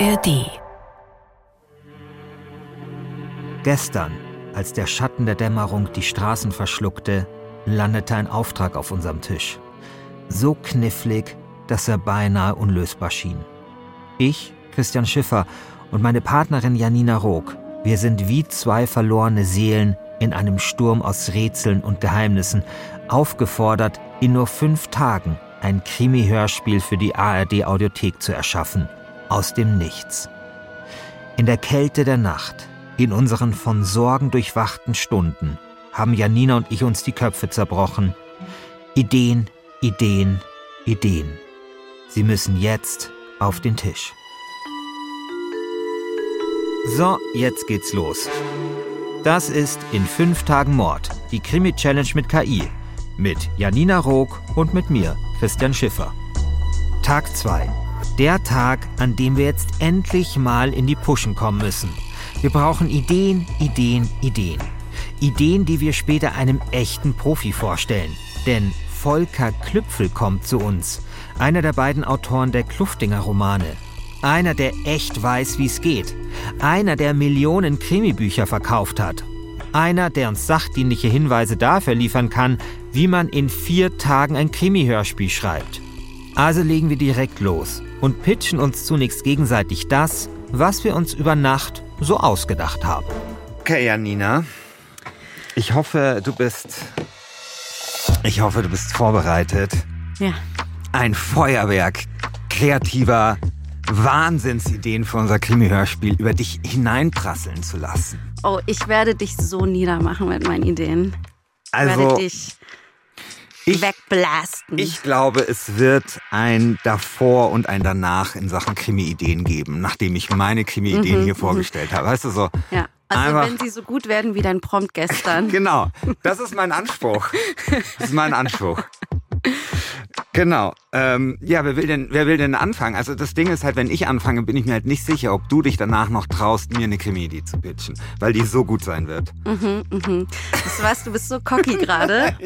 ARD. Gestern, als der Schatten der Dämmerung die Straßen verschluckte, landete ein Auftrag auf unserem Tisch. So knifflig, dass er beinahe unlösbar schien. Ich, Christian Schiffer, und meine Partnerin Janina Rook, wir sind wie zwei verlorene Seelen in einem Sturm aus Rätseln und Geheimnissen, aufgefordert, in nur fünf Tagen ein Krimi-Hörspiel für die ARD-Audiothek zu erschaffen. Aus dem Nichts. In der Kälte der Nacht, in unseren von Sorgen durchwachten Stunden, haben Janina und ich uns die Köpfe zerbrochen. Ideen, Ideen, Ideen. Sie müssen jetzt auf den Tisch. So, jetzt geht's los. Das ist in fünf Tagen Mord, die Krimi-Challenge mit KI. Mit Janina Rook und mit mir, Christian Schiffer. Tag 2. Der Tag, an dem wir jetzt endlich mal in die Puschen kommen müssen. Wir brauchen Ideen, Ideen, Ideen. Ideen, die wir später einem echten Profi vorstellen. Denn Volker Klüpfel kommt zu uns. Einer der beiden Autoren der Kluftinger Romane. Einer, der echt weiß, wie es geht. Einer, der Millionen Krimibücher verkauft hat. Einer, der uns sachdienliche Hinweise dafür liefern kann, wie man in vier Tagen ein Krimi-Hörspiel schreibt. Also legen wir direkt los und pitchen uns zunächst gegenseitig das, was wir uns über Nacht so ausgedacht haben. Okay, Janina. Ich hoffe, du bist. Ich hoffe, du bist vorbereitet. Ja. Ein Feuerwerk kreativer Wahnsinnsideen für unser Krimi-Hörspiel über dich hineinprasseln zu lassen. Oh, ich werde dich so niedermachen mit meinen Ideen. Ich Also, werde dich ich, wegblasten. ich glaube, es wird ein davor und ein danach in Sachen Krimi-Ideen geben, nachdem ich meine Krimi-Ideen hier vorgestellt habe. Weißt du so? ja. Also einfach- wenn sie so gut werden wie dein Prompt gestern. Genau, das ist mein Anspruch. Das ist mein Anspruch. Genau. Ähm, ja, wer will denn, wer will denn anfangen? Also das Ding ist halt, wenn ich anfange, bin ich mir halt nicht sicher, ob du dich danach noch traust, mir eine Krimi-Idee zu pitchen, weil die so gut sein wird. Mhm, mhm. Das weißt du, bist so cocky gerade.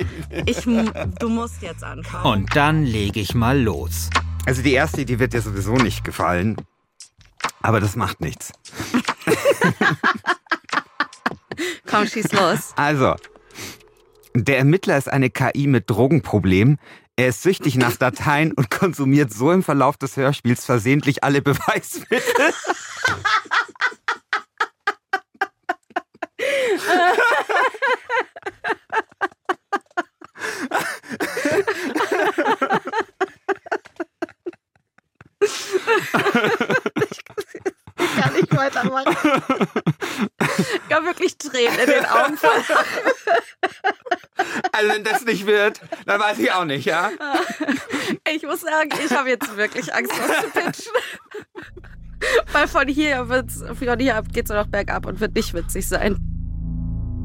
Ich, du musst jetzt anfangen. Und dann lege ich mal los. Also die erste Idee wird dir sowieso nicht gefallen, aber das macht nichts. Komm, schieß los. Also, der Ermittler ist eine KI mit Drogenproblem. Er ist süchtig nach Dateien und konsumiert so im Verlauf des Hörspiels versehentlich alle Beweismittel. Ich kann nicht weitermachen. Ich habe wirklich Tränen in den Augen. Nicht wird, dann weiß ich auch nicht, ja? Ich muss sagen, ich habe jetzt wirklich Angst, was zu pitchen. Weil von hier wird's, von hier ab geht's nur noch bergab und wird nicht witzig sein.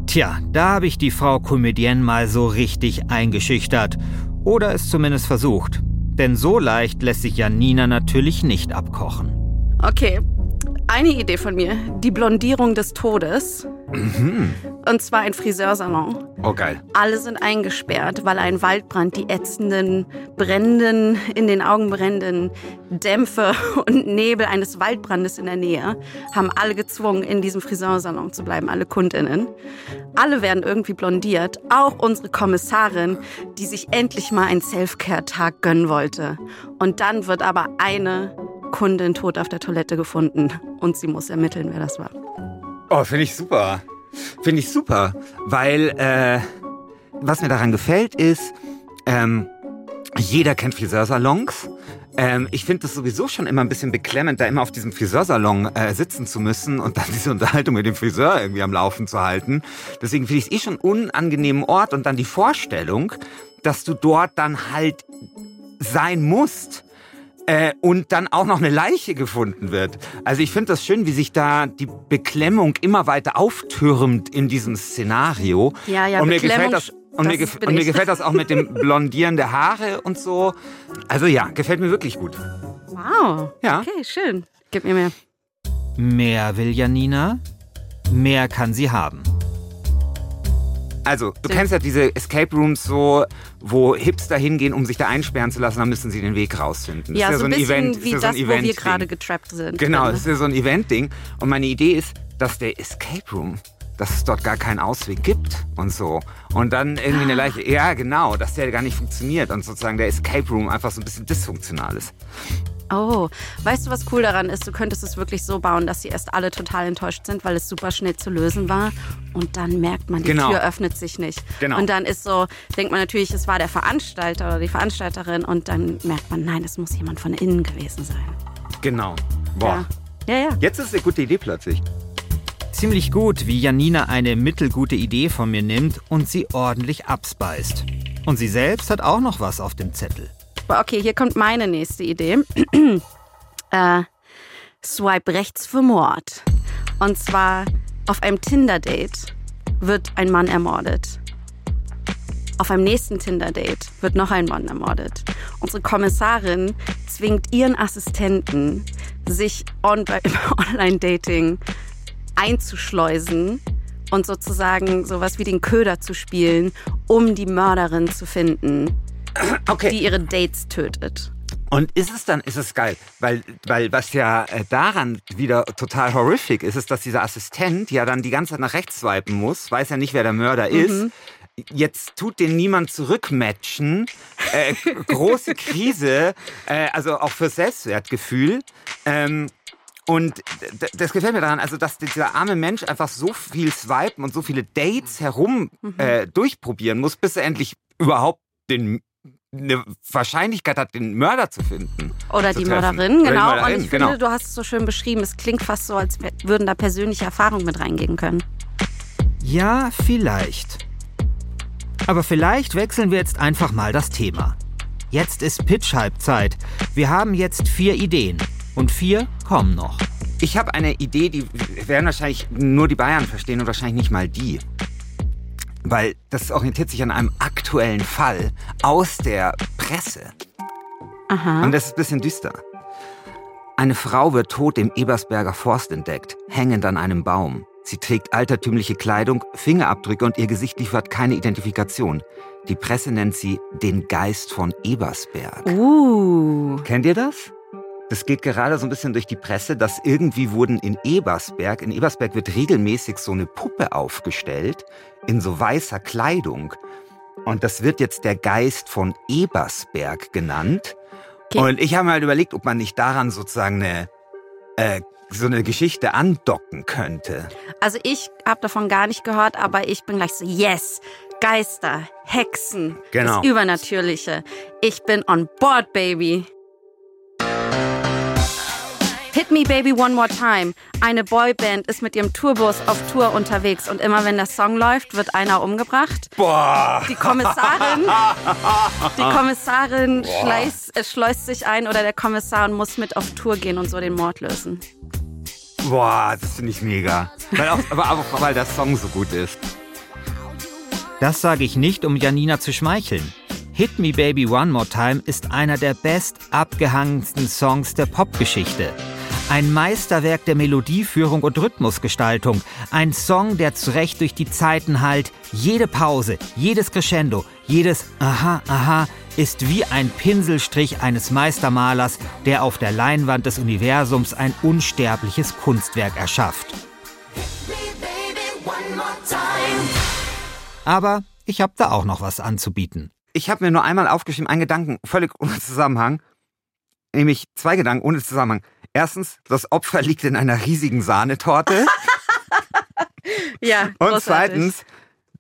Tja, da habe ich die Frau Comedienne mal so richtig eingeschüchtert. Oder es zumindest versucht. Denn so leicht lässt sich Janina natürlich nicht abkochen. Okay, eine Idee von mir. Die Blondierung des Todes. Und zwar ein Friseursalon. Oh geil. Alle sind eingesperrt, weil ein Waldbrand die ätzenden, brennenden, in den Augen brennenden Dämpfe und Nebel eines Waldbrandes in der Nähe haben alle gezwungen, in diesem Friseursalon zu bleiben, alle KundInnen. Alle werden irgendwie blondiert, auch unsere Kommissarin, die sich endlich mal einen Self-Care-Tag gönnen wollte. Und dann wird aber eine Kundin tot auf der Toilette gefunden und sie muss ermitteln, wer das war. Oh, finde ich super. Finde ich super, weil äh, was mir daran gefällt ist, ähm, jeder kennt Friseursalons. Ähm, ich finde es sowieso schon immer ein bisschen beklemmend, da immer auf diesem Friseursalon äh, sitzen zu müssen und dann diese Unterhaltung mit dem Friseur irgendwie am Laufen zu halten. Deswegen finde ich es eh schon einen unangenehmen Ort und dann die Vorstellung, dass du dort dann halt sein musst äh, und dann auch noch eine Leiche gefunden wird. Also ich finde das schön, wie sich da die Beklemmung immer weiter auftürmt in diesem Szenario. Ja, ja, und mir Beklemmung, gefällt das. Und, mir, gef und mir gefällt das auch mit dem Blondieren der Haare und so. Also ja, gefällt mir wirklich gut. Wow. Ja. Okay, schön. Gib mir mehr. Mehr will Janina, mehr kann sie haben. Also, du kennst ja diese Escape Rooms so, wo Hipster hingehen, um sich da einsperren zu lassen, dann müssen sie den Weg rausfinden. Ja, ist so ein bisschen Event, wie ist ja das, so ein wo wir gerade getrappt sind. Genau, das ist ja so ein Event-Ding. Und meine Idee ist, dass der Escape Room, dass es dort gar keinen Ausweg gibt und so. Und dann irgendwie eine Leiche, ja genau, dass der gar nicht funktioniert und sozusagen der Escape Room einfach so ein bisschen dysfunktional ist. Oh, weißt du, was cool daran ist? Du könntest es wirklich so bauen, dass sie erst alle total enttäuscht sind, weil es super schnell zu lösen war. Und dann merkt man, die Genau. Tür öffnet sich nicht. Genau. Und dann ist so, denkt man natürlich, es war der Veranstalter oder die Veranstalterin. Und dann merkt man, nein, es muss jemand von innen gewesen sein. Genau. Boah. Ja, ja. ja. Jetzt ist eine gute Idee plötzlich. Ziemlich gut, wie Janina eine mittelgute Idee von mir nimmt und sie ordentlich abspeist. Und sie selbst hat auch noch was auf dem Zettel. Aber Okay, hier kommt meine nächste Idee. äh, swipe rechts für Mord. Und zwar auf einem Tinder-Date wird ein Mann ermordet. Auf einem nächsten Tinder-Date wird noch ein Mann ermordet. Unsere Kommissarin zwingt ihren Assistenten, sich on bei Online-Dating einzuschleusen und sozusagen sowas wie den Köder zu spielen, um die Mörderin zu finden, Okay. die ihre Dates tötet. Und ist es dann, ist es geil, weil, weil was ja äh, daran wieder total horrific ist, ist, dass dieser Assistent ja dann die ganze Zeit nach rechts swipen muss, weiß ja nicht, wer der Mörder ist. Jetzt tut den niemand zurückmatchen. Äh, große Krise, äh, also auch für Selbstwertgefühl. Ähm, und das gefällt mir daran, also dass dieser arme Mensch einfach so viel swipen und so viele Dates herum äh, durchprobieren muss, bis er endlich überhaupt den eine Wahrscheinlichkeit hat, den Mörder zu finden. Oder zu die treffen. Mörderin, Oder die genau. Mörderin, und ich genau. finde, du hast es so schön beschrieben. Es klingt fast so, als würden da persönliche Erfahrungen mit reingehen können. Ja, vielleicht. Aber vielleicht wechseln wir jetzt einfach mal das Thema. Jetzt ist Pitch-Halbzeit. Wir haben jetzt vier Ideen. Und vier kommen noch. Ich habe eine Idee, die werden wahrscheinlich nur die Bayern verstehen und wahrscheinlich nicht mal die. Weil das orientiert sich an einem aktuellen Fall aus der Presse. Aha. Und das ist ein bisschen düster. Eine Frau wird tot im Ebersberger Forst entdeckt, hängend an einem Baum. Sie trägt altertümliche Kleidung, Fingerabdrücke und ihr Gesicht liefert keine Identifikation. Die Presse nennt sie den Geist von Ebersberg. Uh. Kennt ihr das? Das geht gerade so ein bisschen durch die Presse, dass irgendwie wurden in Ebersberg, in Ebersberg wird regelmäßig so eine Puppe aufgestellt, in so weißer Kleidung. Und das wird jetzt der Geist von Ebersberg genannt. Okay. Und ich habe mir halt überlegt, ob man nicht daran sozusagen eine, äh, so eine Geschichte andocken könnte. Also ich habe davon gar nicht gehört, aber ich bin gleich so, yes, Geister, Hexen, Genau. das Übernatürliche. Ich bin on board, baby. Hit Me Baby One More Time. Eine Boyband ist mit ihrem Tourbus auf Tour unterwegs und immer wenn der Song läuft, wird einer umgebracht. Boah! Die Kommissarin, die Kommissarin schleißt, äh, schleust sich ein oder der Kommissar und muss mit auf Tour gehen und so den Mord lösen. Boah, das finde ich mega. Weil auch, aber auch, weil der Song so gut ist. Das sage ich nicht, um Janina zu schmeicheln. Hit Me Baby One More Time ist einer der best abgehangensten Songs der Popgeschichte. Ein Meisterwerk der Melodieführung und Rhythmusgestaltung. Ein Song, der zurecht durch die Zeiten halt. Jede Pause, jedes Crescendo, jedes Aha, Aha ist wie ein Pinselstrich eines Meistermalers, der auf der Leinwand des Universums ein unsterbliches Kunstwerk erschafft. Aber ich habe da auch noch was anzubieten. Ich habe mir nur einmal aufgeschrieben, einen Gedanken, völlig ohne Zusammenhang. Nämlich zwei Gedanken ohne Zusammenhang. Erstens, das Opfer liegt in einer riesigen Sahnetorte. Ja, Und großartig. zweitens,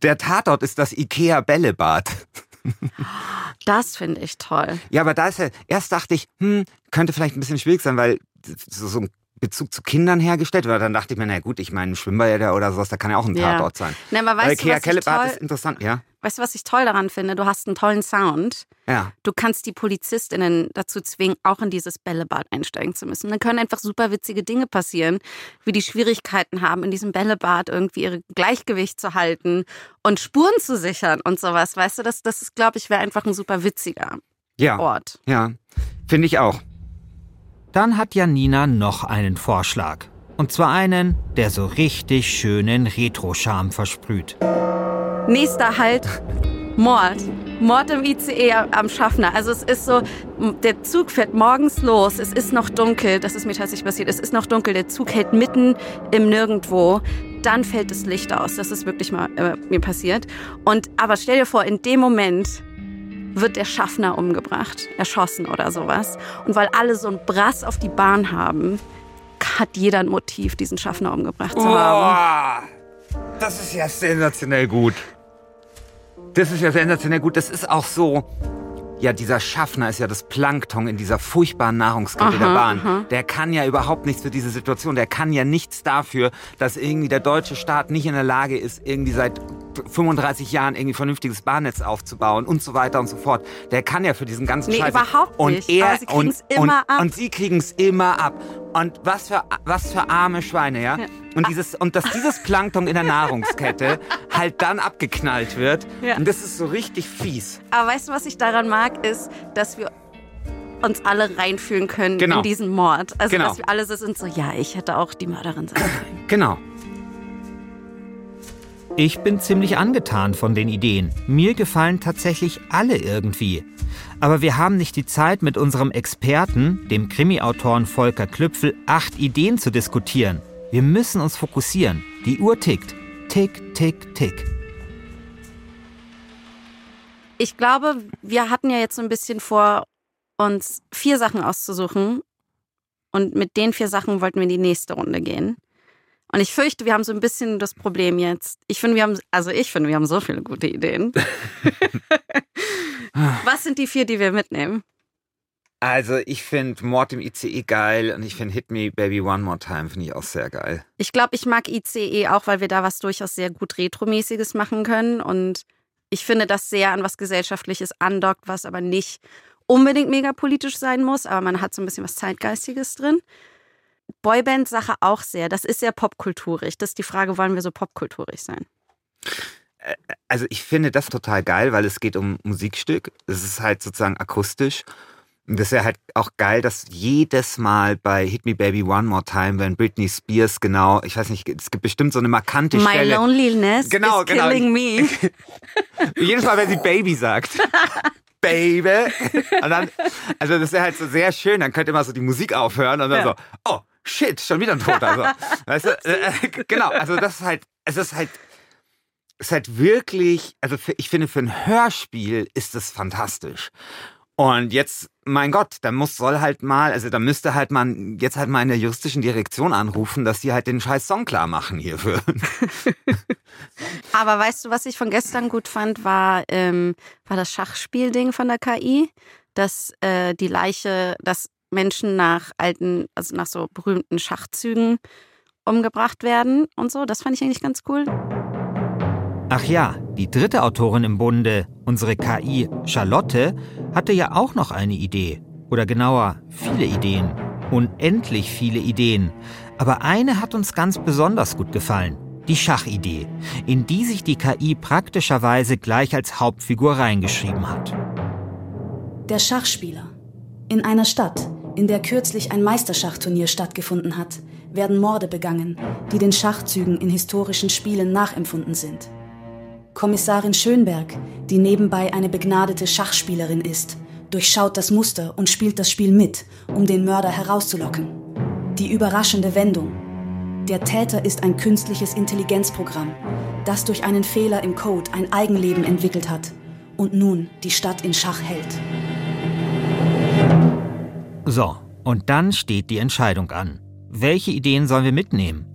der Tatort ist das Ikea-Bällebad. Das finde ich toll. Ja, aber da ist ja, erst dachte ich, hm, könnte vielleicht ein bisschen schwierig sein, weil so ein Bezug zu Kindern hergestellt wird. Dann dachte ich mir, na gut, ich meine, Schwimmbäder oder sowas, da kann ja auch ein Ja. Tatort sein. Na, aber Weil weißt du, was ich Ikea-Bällebad toll, ist interessant, ja. weißt du, was ich toll daran finde? Du hast einen tollen Sound. Ja. Du kannst die PolizistInnen dazu zwingen, auch in dieses Bällebad einsteigen zu müssen. Dann können einfach super witzige Dinge passieren, wie die Schwierigkeiten haben, in diesem Bällebad irgendwie ihr Gleichgewicht zu halten und Spuren zu sichern und sowas. Weißt du, das, das ist, glaube ich, wäre einfach ein super witziger Ja. Ort. Ja. Finde ich auch. Dann hat Janina noch einen Vorschlag. Und zwar einen, der so richtig schönen Retro-Charme versprüht. Nächster Halt, Mord. Mord im ICE am Schaffner. Also es ist so, der Zug fährt morgens los, es ist noch dunkel, das ist mir tatsächlich passiert, es ist noch dunkel, der Zug hält mitten im Nirgendwo, dann fällt das Licht aus. Das ist wirklich mal äh, mir passiert. Und aber stell dir vor, in dem Moment wird der Schaffner umgebracht, erschossen oder sowas. Und weil alle so ein Brass auf die Bahn haben, hat jeder ein Motiv, diesen Schaffner umgebracht zu haben. Das ist ja sensationell gut. Das ist ja sensationell gut. Das ist auch so. Ja, dieser Schaffner ist ja das Plankton in dieser furchtbaren Nahrungskette Aha, der Bahn. aha. Der kann ja überhaupt nichts für diese Situation. Der kann ja nichts dafür, dass irgendwie der deutsche Staat nicht in der Lage ist, irgendwie seit 35 Jahren irgendwie vernünftiges Bahnnetz aufzubauen und so weiter und so fort. Der kann ja für diesen ganzen Nee, Scheiß überhaupt und nicht. Er, und, immer und, ab. Und sie kriegen es immer ab. Und was für, was für arme Schweine, ja? Ja. Und, dieses, und dass dieses Plankton in der Nahrungskette halt dann abgeknallt wird. Ja. Und das ist so richtig fies. Aber weißt du, was ich daran mag, ist, dass wir uns alle reinfühlen können Genau. in diesen Mord. Also, Genau. dass wir alle so sind, so, ja, ich hätte auch die Mörderin sein können. Genau. Ich bin ziemlich angetan von den Ideen. Mir gefallen tatsächlich alle irgendwie. Aber wir haben nicht die Zeit, mit unserem Experten, dem Krimi-Autoren Volker Klüpfel, acht Ideen zu diskutieren. Wir müssen uns fokussieren. Die Uhr tickt. Tick, tick, tick. Ich glaube, wir hatten ja jetzt so ein bisschen vor, uns vier Sachen auszusuchen. Und mit den vier Sachen wollten wir in die nächste Runde gehen. Und ich fürchte, wir haben so ein bisschen das Problem jetzt. Ich finde, wir haben, also ich finde, wir haben so viele gute Ideen. Was sind die vier, die wir mitnehmen? Also ich finde Mord im ICE geil und ich finde Hit Me Baby One More Time finde ich auch sehr geil. Ich glaube, ich mag ICE auch, weil wir da was durchaus sehr gut Retromäßiges machen können. Und ich finde das sehr an was Gesellschaftliches andockt, was aber nicht unbedingt mega politisch sein muss, aber man hat so ein bisschen was Zeitgeistiges drin. Boyband-Sache auch sehr. Das ist sehr popkulturig. Das ist die Frage, wollen wir so popkulturig sein? Also ich finde das total geil, weil es geht um Musikstück. Es ist halt sozusagen akustisch. Und das ist ja halt auch geil, dass jedes Mal bei Hit Me Baby One More Time, wenn Britney Spears genau, ich weiß nicht, es gibt bestimmt so eine markante My Stelle. loneliness Genau, is genau. killing me. Jedes Mal, wenn sie Baby sagt. Baby. Und dann, also das ist halt so sehr schön. Dann könnte immer so die Musik aufhören und dann Ja. so, oh, shit, schon wieder ein Toter. So. Weißt du, äh, äh, genau, also das ist halt, es ist halt, es ist halt wirklich, also für, ich finde, für ein Hörspiel ist es fantastisch. Und jetzt, mein Gott, da muss, soll halt mal, also da müsste halt man jetzt halt mal in der juristischen Direktion anrufen, dass die halt den scheiß Song klar machen hierfür. Aber weißt du, was ich von gestern gut fand, war, ähm, war das Schachspielding von der KI, dass äh, die Leiche, dass Menschen nach alten, also nach so berühmten Schachzügen umgebracht werden und so. Das fand ich eigentlich ganz cool. Ach ja, die dritte Autorin im Bunde, unsere KI Charlotte, hatte ja auch noch eine Idee. Oder genauer, viele Ideen. Unendlich viele Ideen. Aber eine hat uns ganz besonders gut gefallen. Die Schachidee, in die sich die KI praktischerweise gleich als Hauptfigur reingeschrieben hat. Der Schachspieler. In einer Stadt, in der kürzlich ein Meisterschachturnier stattgefunden hat, werden Morde begangen, die den Schachzügen in historischen Spielen nachempfunden sind. Kommissarin Schönberg, die nebenbei eine begnadete Schachspielerin ist, durchschaut das Muster und spielt das Spiel mit, um den Mörder herauszulocken. Die überraschende Wendung. Der Täter ist ein künstliches Intelligenzprogramm, das durch einen Fehler im Code ein Eigenleben entwickelt hat und nun die Stadt in Schach hält. So, und dann steht die Entscheidung an. Welche Ideen sollen wir mitnehmen?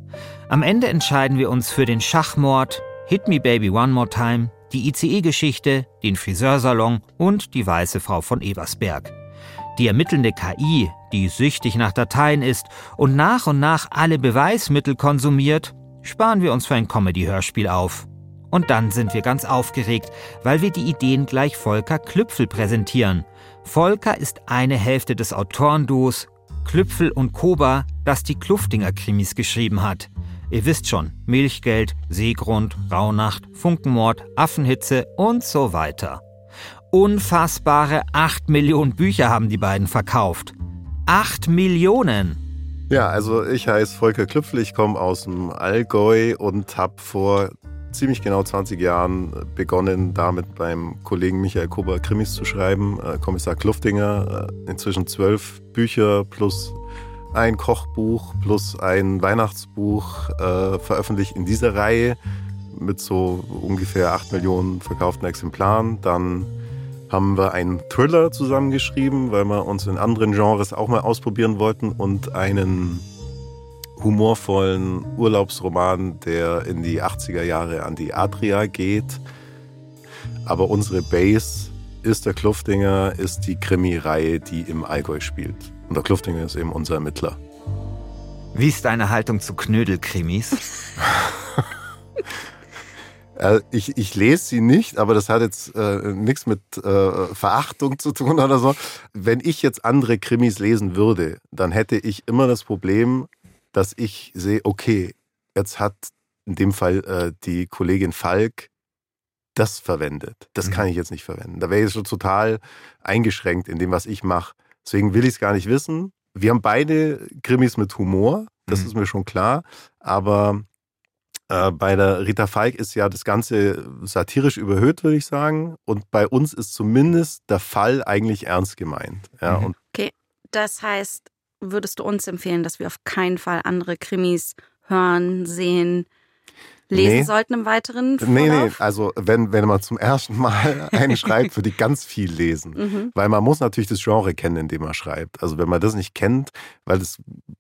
Am Ende entscheiden wir uns für den Schachmord, Hit Me Baby One More Time, die ICE-Geschichte, den Friseursalon und die weiße Frau von Ebersberg. Die ermittelnde KI, die süchtig nach Dateien ist und nach und nach alle Beweismittel konsumiert, sparen wir uns für ein Comedy-Hörspiel auf. Und dann sind wir ganz aufgeregt, weil wir die Ideen gleich Volker Klüpfel präsentieren. Volker ist eine Hälfte des Autorenduos Klüpfel und Koba, das die Kluftinger-Krimis geschrieben hat. Ihr wisst schon, Milchgeld, Seegrund, Rauhnacht, Funkenmord, Affenhitze und so weiter. Unfassbare 8 Millionen Bücher haben die beiden verkauft. 8 Millionen! Ja, also ich heiße Volker Klüpfel, ich komme aus dem Allgäu und habe vor ziemlich genau 20 Jahren begonnen, damit beim Kollegen Michael Kober Krimis zu schreiben. Äh, Kommissar Kluftinger, äh, inzwischen zwölf Bücher plus ein Kochbuch plus ein Weihnachtsbuch äh, veröffentlicht in dieser Reihe mit so ungefähr acht Millionen verkauften Exemplaren. Dann haben wir einen Thriller zusammengeschrieben, weil wir uns in anderen Genres auch mal ausprobieren wollten und einen humorvollen Urlaubsroman, der in die 80er Jahre an die Adria geht. Aber unsere Base ist der Kluftinger, ist die Krimi-Reihe, die im Allgäu spielt. Und der Kluftinger ist eben unser Ermittler. Wie ist deine Haltung zu Knödelkrimis? Äh, ich, ich lese sie nicht, aber das hat jetzt äh, nichts mit äh, Verachtung zu tun oder so. Wenn ich jetzt andere Krimis lesen würde, dann hätte ich immer das Problem, dass ich sehe, okay, jetzt hat in dem Fall äh, die Kollegin Falk das verwendet. Das mhm. kann ich jetzt nicht verwenden. Da wäre ich schon total eingeschränkt in dem, was ich mache. Deswegen will ich es gar nicht wissen. Wir haben beide Krimis mit Humor, das mhm. ist mir schon klar. Aber äh, bei der Rita Falk ist ja das Ganze satirisch überhöht, würde ich sagen. Und bei uns ist zumindest der Fall eigentlich ernst gemeint. Ja, mhm. okay, das heißt, würdest du uns empfehlen, dass wir auf keinen Fall andere Krimis hören, sehen, lesen nee. sollten im weiteren Verlauf? Nee, nee, also wenn, wenn man zum ersten Mal einen schreibt, würde ich ganz viel lesen. Mhm. Weil man muss natürlich das Genre kennen, in dem man schreibt. Also wenn man das nicht kennt, weil das,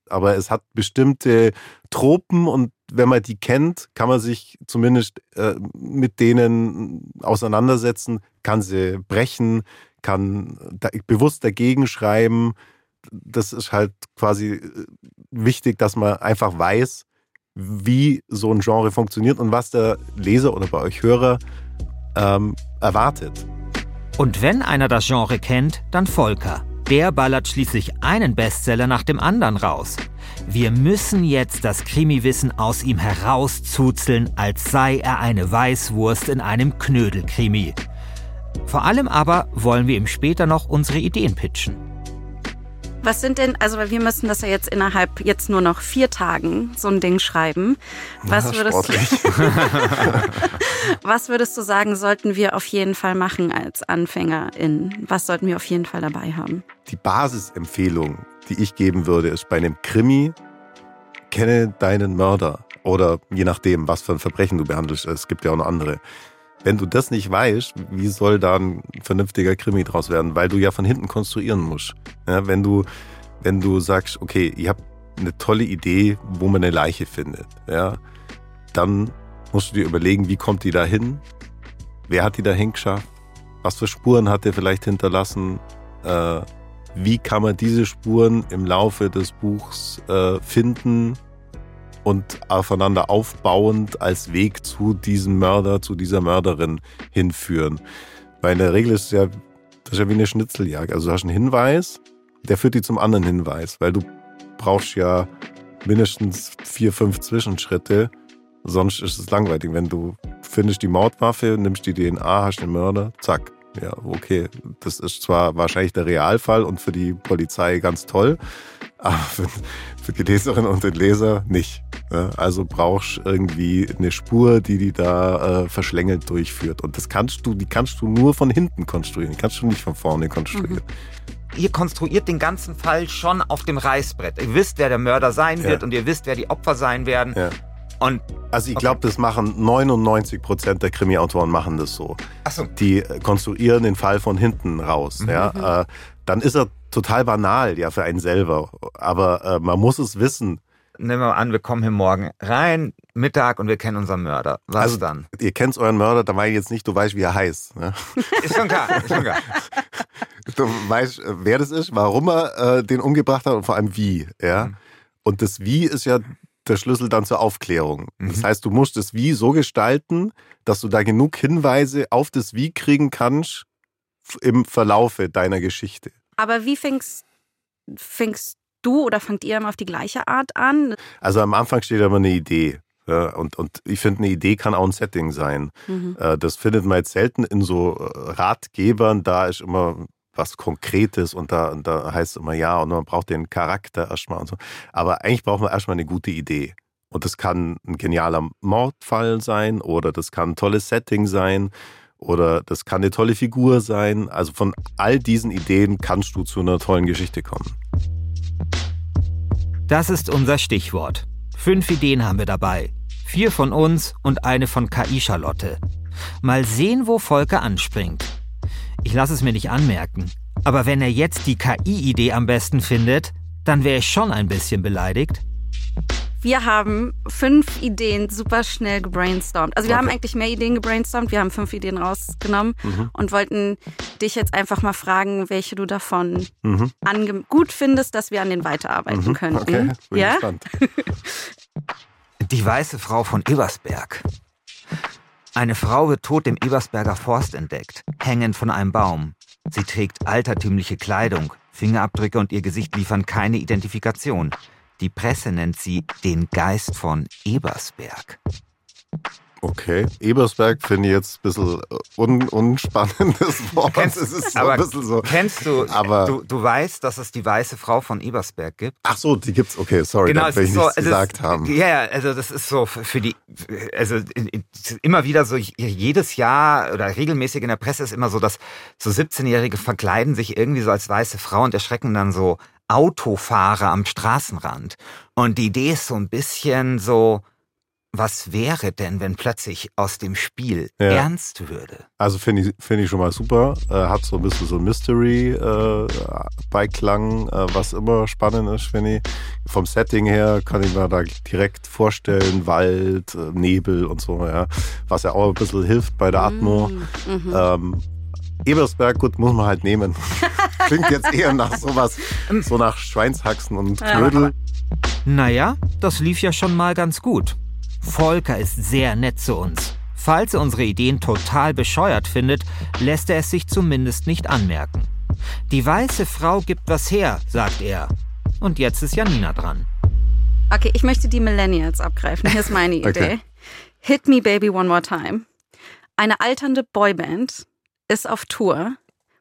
aber es hat bestimmte Tropen und wenn man die kennt, kann man sich zumindest äh, mit denen auseinandersetzen, kann sie brechen, kann da, bewusst dagegen schreiben. Das ist halt quasi äh, wichtig, dass man einfach weiß, wie so ein Genre funktioniert und was der Leser oder bei euch Hörer ähm, erwartet. Und wenn einer das Genre kennt, dann Volker. Der ballert schließlich einen Bestseller nach dem anderen raus. Wir müssen jetzt das Krimiwissen aus ihm herauszuzeln, als sei er eine Weißwurst in einem Knödelkrimi. Vor allem aber wollen wir ihm später noch unsere Ideen pitchen. Was sind denn, also wir müssen das ja jetzt innerhalb jetzt nur noch vier Tagen so ein Ding schreiben. Was, ja, würdest, du, was würdest du sagen, sollten wir auf jeden Fall machen als AnfängerInnen? Was sollten wir auf jeden Fall dabei haben? Die Basisempfehlung, die ich geben würde, ist bei einem Krimi, kenne deinen Mörder. Oder je nachdem, was für ein Verbrechen du behandelst. Es gibt ja auch noch andere. Wenn du das nicht weißt, wie soll da ein vernünftiger Krimi draus werden? Weil du ja von hinten konstruieren musst. Ja, wenn du, wenn du sagst, okay, ich habe eine tolle Idee, wo man eine Leiche findet, ja, dann musst du dir überlegen, wie kommt die da hin? Wer hat die da hingeschafft? Was für Spuren hat der vielleicht hinterlassen? Äh, wie kann man diese Spuren im Laufe des Buchs äh, finden? und aufeinander aufbauend als Weg zu diesem Mörder, zu dieser Mörderin hinführen. Weil in der Regel ist es ja, das ist ja wie eine Schnitzeljagd. Also du hast einen Hinweis, der führt dich zum anderen Hinweis, weil du brauchst ja mindestens vier, fünf Zwischenschritte, sonst ist es langweilig. Wenn du findest die Mordwaffe, nimmst die DNA, hast den Mörder, zack. Ja, okay, das ist zwar wahrscheinlich der Realfall und für die Polizei ganz toll, aber für, für die Leserinnen und den Leser nicht. Also brauchst du irgendwie eine Spur, die die da äh, verschlängelt durchführt. Und das kannst du, die kannst du nur von hinten konstruieren. Die kannst du nicht von vorne konstruieren. Mhm. Ihr konstruiert den ganzen Fall schon auf dem Reißbrett. Ihr wisst, wer der Mörder sein wird und ihr wisst, wer die Opfer sein werden. Ja. Und also ich glaube, das machen 99 Prozent der Krimi-Autoren machen das so. Ach so. Die äh, konstruieren den Fall von hinten raus. Mhm. Ja. Äh, dann ist er total banal, ja, für einen selber. Aber äh, man muss es wissen. Nehmen wir mal an, wir kommen hier morgen rein, Mittag und wir kennen unseren Mörder. Was also, dann? Ihr kennt euren Mörder, da meine ich jetzt nicht, du weißt, wie er heißt. Ne? Ist schon klar, ist schon klar. Du weißt, äh, wer das ist, warum er äh, den umgebracht hat und vor allem wie. Ja? Mhm. Und das Wie ist ja der Schlüssel dann zur Aufklärung. Mhm. Das heißt, du musst das Wie so gestalten, dass du da genug Hinweise auf das Wie kriegen kannst im Verlaufe deiner Geschichte. Aber wie fängst, fängst du oder fangt ihr immer auf die gleiche Art an? Also am Anfang steht immer eine Idee. Ja, und, und ich finde, eine Idee kann auch ein Setting sein. Mhm. Äh, das findet man jetzt selten in so äh, Ratgebern. Da ist immer was Konkretes und da, und da heißt es immer ja und man braucht den Charakter erstmal und so. Aber eigentlich braucht man erstmal eine gute Idee. Und das kann ein genialer Mordfall sein oder das kann ein tolles Setting sein oder das kann eine tolle Figur sein. Also von all diesen Ideen kannst du zu einer tollen Geschichte kommen. Das ist unser Stichwort. Fünf Ideen haben wir dabei. Vier von uns und eine von KI Charlotte. Mal sehen, wo Volker anspringt. Ich lasse es mir nicht anmerken. Aber wenn er jetzt die KI-Idee am besten findet, dann wäre ich schon ein bisschen beleidigt. Wir haben fünf Ideen super schnell gebrainstormt. Also wir Okay. haben eigentlich mehr Ideen gebrainstormt. Wir haben fünf Ideen rausgenommen Mhm. und wollten dich jetzt einfach mal fragen, welche du davon Mhm. ange gut findest, dass wir an denen weiterarbeiten Mhm. könnten. Okay, bin ja? gespannt. Die weiße Frau von Ebersberg. Eine Frau wird tot im Ebersberger Forst entdeckt, hängend von einem Baum. Sie trägt altertümliche Kleidung, Fingerabdrücke und ihr Gesicht liefern keine Identifikation. Die Presse nennt sie den Geist von Ebersberg. Okay. Ebersberg finde ich jetzt ein bisschen äh, un unspannendes Wort. Kennst- es ist so aber ein bisschen so. Kennst du, Aber- du, du weißt, dass es die weiße Frau von Ebersberg gibt? Ach so, die gibt's. Okay, sorry, Genau, da es will ist ich so, nichts gesagt ist, haben. Ja, ja, also das ist so für die, also immer wieder so jedes Jahr oder regelmäßig in der Presse ist immer so, dass so 17-Jährige verkleiden sich irgendwie so als weiße Frau und erschrecken dann so Autofahrer am Straßenrand. Und die Idee ist so ein bisschen so, was wäre denn, wenn plötzlich aus dem Spiel Ja. ernst würde? Also finde ich, finde ich schon mal super. Äh, hat so ein bisschen so Mystery-Beiklang, äh, was immer spannend ist, finde ich. Vom Setting her kann ich mir da direkt vorstellen, Wald, äh, Nebel und so, ja. Was ja auch ein bisschen hilft bei der Atmo. Mhm. Ähm, Ebersberg, gut, muss man halt nehmen. Klingt jetzt eher nach sowas, so nach Schweinshaxen und Knödel. Naja, das lief ja schon mal ganz gut. Volker ist sehr nett zu uns. Falls er unsere Ideen total bescheuert findet, lässt er es sich zumindest nicht anmerken. Die weiße Frau gibt was her, sagt er. Und jetzt ist Janina dran. Okay, ich möchte die Millennials abgreifen. Hier ist meine Idee. Okay. Hit Me Baby One More Time. Eine alternde Boyband ist auf Tour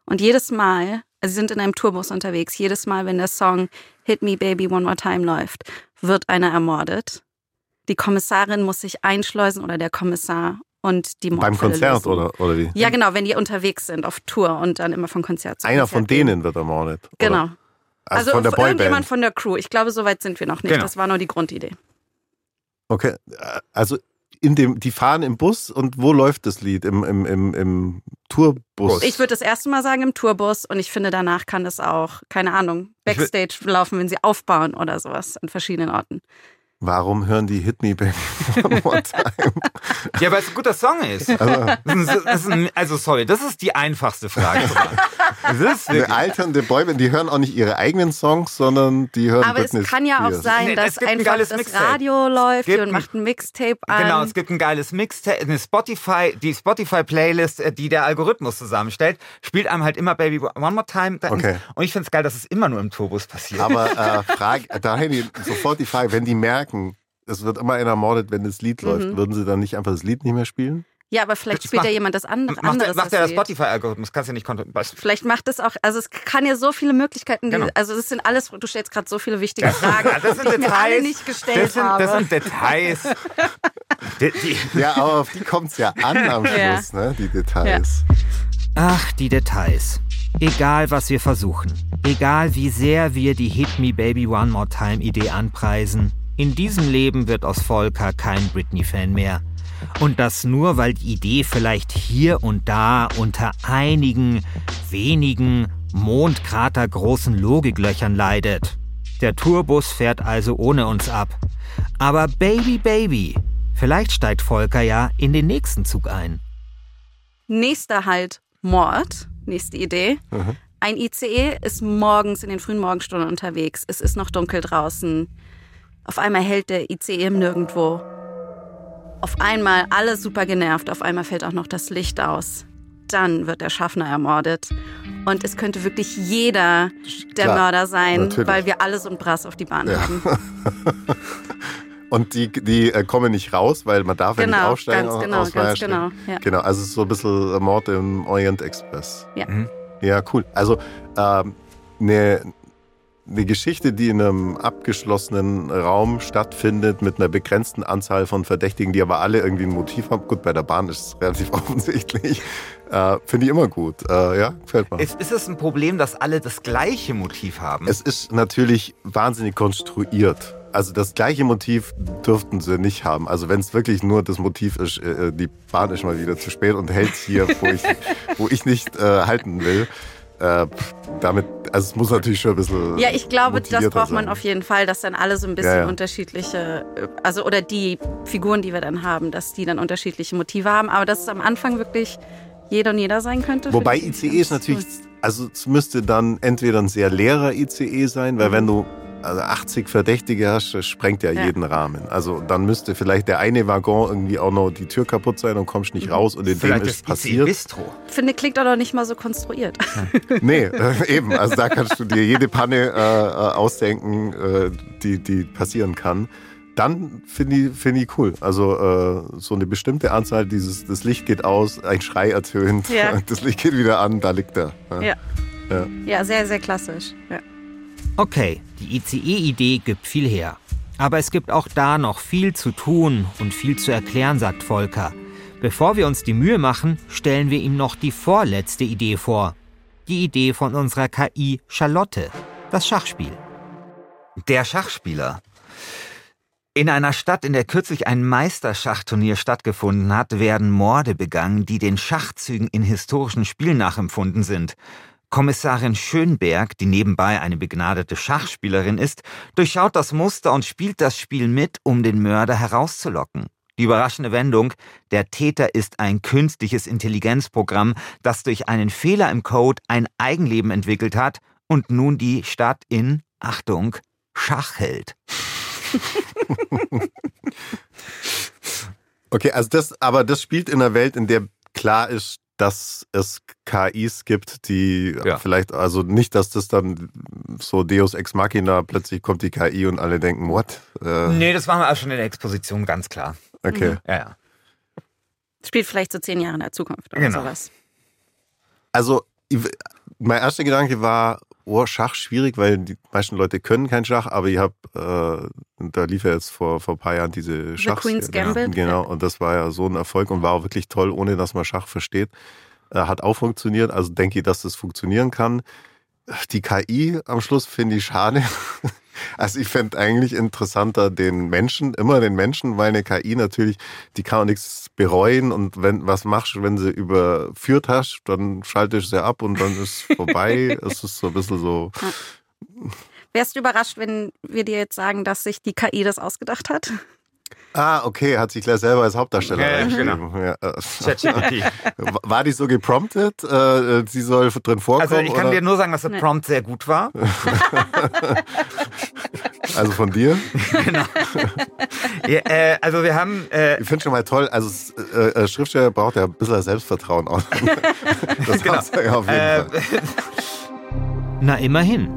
und jedes Mal, also sie sind in einem Tourbus unterwegs, jedes Mal, wenn der Song Hit Me Baby One More Time läuft, wird einer ermordet. Die Kommissarin muss sich einschleusen oder der Kommissar und die Beim Mordfälle Konzert lösen. oder, oder wie? Ja, genau, wenn die unterwegs sind auf Tour und dann immer von Konzert zu Einer Konzert von gehen. denen wird ermordet. oder? Genau. Also, von der irgendjemand Boyband. von der Crew. Ich glaube, so weit sind wir noch nicht. Genau. Das war nur die Grundidee. Okay, äh, also in dem, die fahren im Bus und wo läuft das Lied? Im, im, im, im Tourbus? Ich würde das erste Mal sagen im Tourbus und ich finde, danach kann das auch, keine Ahnung, Backstage laufen, wenn sie aufbauen oder sowas an verschiedenen Orten. Warum hören die Hit Me Baby One More Time? Ja, weil es ein guter Song ist. Also, Das ist, das ist ein, also sorry, das ist die einfachste Frage. Das ist eine alternde Boyband, die hören auch nicht ihre eigenen Songs, sondern die hören Aber Britney es kann ja auch sein, Nee, dass ein einfach geiles das Mixtape. Radio läuft gibt und ein- macht ein Mixtape an. Genau, es gibt ein geiles Mixtape, eine Spotify, die Spotify-Playlist, äh, die der Algorithmus zusammenstellt, spielt einem halt immer Baby One More Time. Okay. Und ich finde es geil, dass es immer nur im Turbus passiert. Aber äh, Frage, da hätte ich sofort die Frage, wenn die merken, es wird immer einer ermordet, wenn das Lied Mhm. läuft, würden sie dann nicht einfach das Lied nicht mehr spielen? ja, aber vielleicht Das spielt macht- ja jemand das andere, macht der, anderes. macht der das. Spotify-Algorithmus, kannst du ja nicht kontrollieren. Vielleicht macht es auch, also es kann ja so viele Möglichkeiten, die, Genau. also das sind alles, du stellst gerade so viele wichtige Fragen, Ja, das sind die ich mir alle Details. nicht gestellt das sind, habe. Das sind Details. die, die, Ja, aber auf die kommt es ja an am Ja. Schluss, ne? die Details. Ach, die Details. Egal, was wir versuchen, egal wie sehr wir die Hit Me Baby One More Time Idee anpreisen, in diesem Leben wird aus Volker kein Britney-Fan mehr. Und das nur, weil die Idee vielleicht hier und da unter einigen, wenigen, mondkratergroßen Logiklöchern leidet. Der Tourbus fährt also ohne uns ab. Aber Baby, Baby, vielleicht steigt Volker ja in den nächsten Zug ein. Nächster halt Mord, nächste Idee. Mhm. Ein ICE ist morgens in den frühen Morgenstunden unterwegs. Es ist noch dunkel draußen. Auf einmal hält der ICE im Nirgendwo. Auf einmal alle super genervt. Auf einmal fällt auch noch das Licht aus. Dann wird der Schaffner ermordet. Und es könnte wirklich jeder der Klar, Mörder sein, natürlich. weil wir alles und Brass auf die Bahn Ja. haben. Und die, die äh, kommen nicht raus, weil man darf ja nicht Genau, aufsteigen. ganz genau, aus ganz Feierstellen. genau, ja. Genau, also es ist so ein bisschen Mord im Orient Express. Ja. Mhm. Ja, cool. Also ähm, eine, eine Geschichte, die in einem abgeschlossenen Raum stattfindet, mit einer begrenzten Anzahl von Verdächtigen, die aber alle irgendwie ein Motiv haben. Gut, bei der Bahn ist es relativ offensichtlich. Äh, Finde ich immer gut. Äh, ja, gefällt mir. Ist, ist es ein Problem, dass alle das gleiche Motiv haben? Es ist natürlich wahnsinnig konstruiert. Also das gleiche Motiv dürften sie nicht haben. Also wenn es wirklich nur das Motiv ist, äh, die Bahn ist mal wieder zu spät und hält hier, wo ich, wo ich nicht äh, halten will. Äh, damit, also es muss natürlich schon ein bisschen. Ja, ich glaube, das braucht man sein. auf jeden Fall, dass dann alle so ein bisschen Ja, ja. unterschiedliche, äh, also oder die Figuren, die wir dann haben, dass die dann unterschiedliche Motive haben. Aber dass es am Anfang wirklich jeder und jeder sein könnte. Wobei ICE ist natürlich, also es müsste dann entweder ein sehr leerer ICE sein, weil wenn du also 80 Verdächtige hast, das sprengt ja, Ja. jeden Rahmen. Also dann müsste vielleicht der eine Waggon irgendwie auch noch die Tür kaputt sein und kommst nicht raus und in dem Vielleicht ist das ICE passiert. Bistro. Finde, klingt auch noch nicht mal so konstruiert. Nee, äh, eben. Also da kannst du dir jede Panne äh, äh, ausdenken, äh, die, die passieren kann. Dann finde ich, find ich cool. Also äh, so eine bestimmte Anzahl, dieses, das Licht geht aus, ein Schrei ertönt, Ja. das Licht geht wieder an, da liegt er. Ja. Ja. Ja. Ja, sehr, sehr klassisch. Ja. Okay, die ICE-Idee gibt viel her. Aber es gibt auch da noch viel zu tun und viel zu erklären, sagt Volker. Bevor wir uns die Mühe machen, stellen wir ihm noch die vorletzte Idee vor. Die Idee von unserer KI Charlotte, das Schachspiel. Der Schachspieler. In einer Stadt, in der kürzlich ein Meisterschachturnier stattgefunden hat, werden Morde begangen, die den Schachzügen in historischen Spielen nachempfunden sind. Kommissarin Schönberg, die nebenbei eine begnadete Schachspielerin ist, durchschaut das Muster und spielt das Spiel mit, um den Mörder herauszulocken. Die überraschende Wendung, der Täter ist ein künstliches Intelligenzprogramm, das durch einen Fehler im Code ein Eigenleben entwickelt hat und nun die Stadt in, Achtung, Schach hält. Okay, also das, aber das spielt in einer Welt, in der klar ist, dass es KIs gibt, die Ja. vielleicht, also nicht, dass das dann so Deus Ex Machina, plötzlich kommt die KI und alle denken, what? Äh, Nee, das machen wir auch schon in der Exposition, ganz klar. okay. Ja, ja. Spielt vielleicht so zehn Jahre in der Zukunft oder Genau. sowas. Also, ich- mein erster Gedanke war, oh, Schach schwierig, weil die meisten Leute können kein Schach, aber ich habe, äh, da lief ja jetzt vor, vor ein paar Jahren diese Schach. Queen's Gambit. Genau, und das war ja so ein Erfolg und war auch wirklich toll, ohne dass man Schach versteht. Äh, hat auch funktioniert, also denke ich, dass das funktionieren kann. Die KI am Schluss finde ich schade. Also ich fände eigentlich interessanter den Menschen, immer den Menschen, weil eine KI natürlich, die kann auch nichts bereuen und wenn was machst du, wenn sie überführt hast, dann schaltest du sie ab und dann ist vorbei. es ist so ein bisschen so. Wärst du überrascht, wenn wir dir jetzt sagen, dass sich die KI das ausgedacht hat? Ah, okay, hat sich gleich selber als Hauptdarsteller Ja, ja, reingeschrieben. Ja, äh, war die so gepromptet? Äh, sie soll drin vorkommen? Also ich kann oder? dir nur sagen, dass der. Prompt sehr gut war. also von dir? Ja, äh, also wir haben, äh, Ich finde schon mal toll, also äh, äh, Schriftsteller braucht ja ein bisschen Selbstvertrauen auch. Das Genau. hast du ja auf jeden äh, Fall. Na immerhin.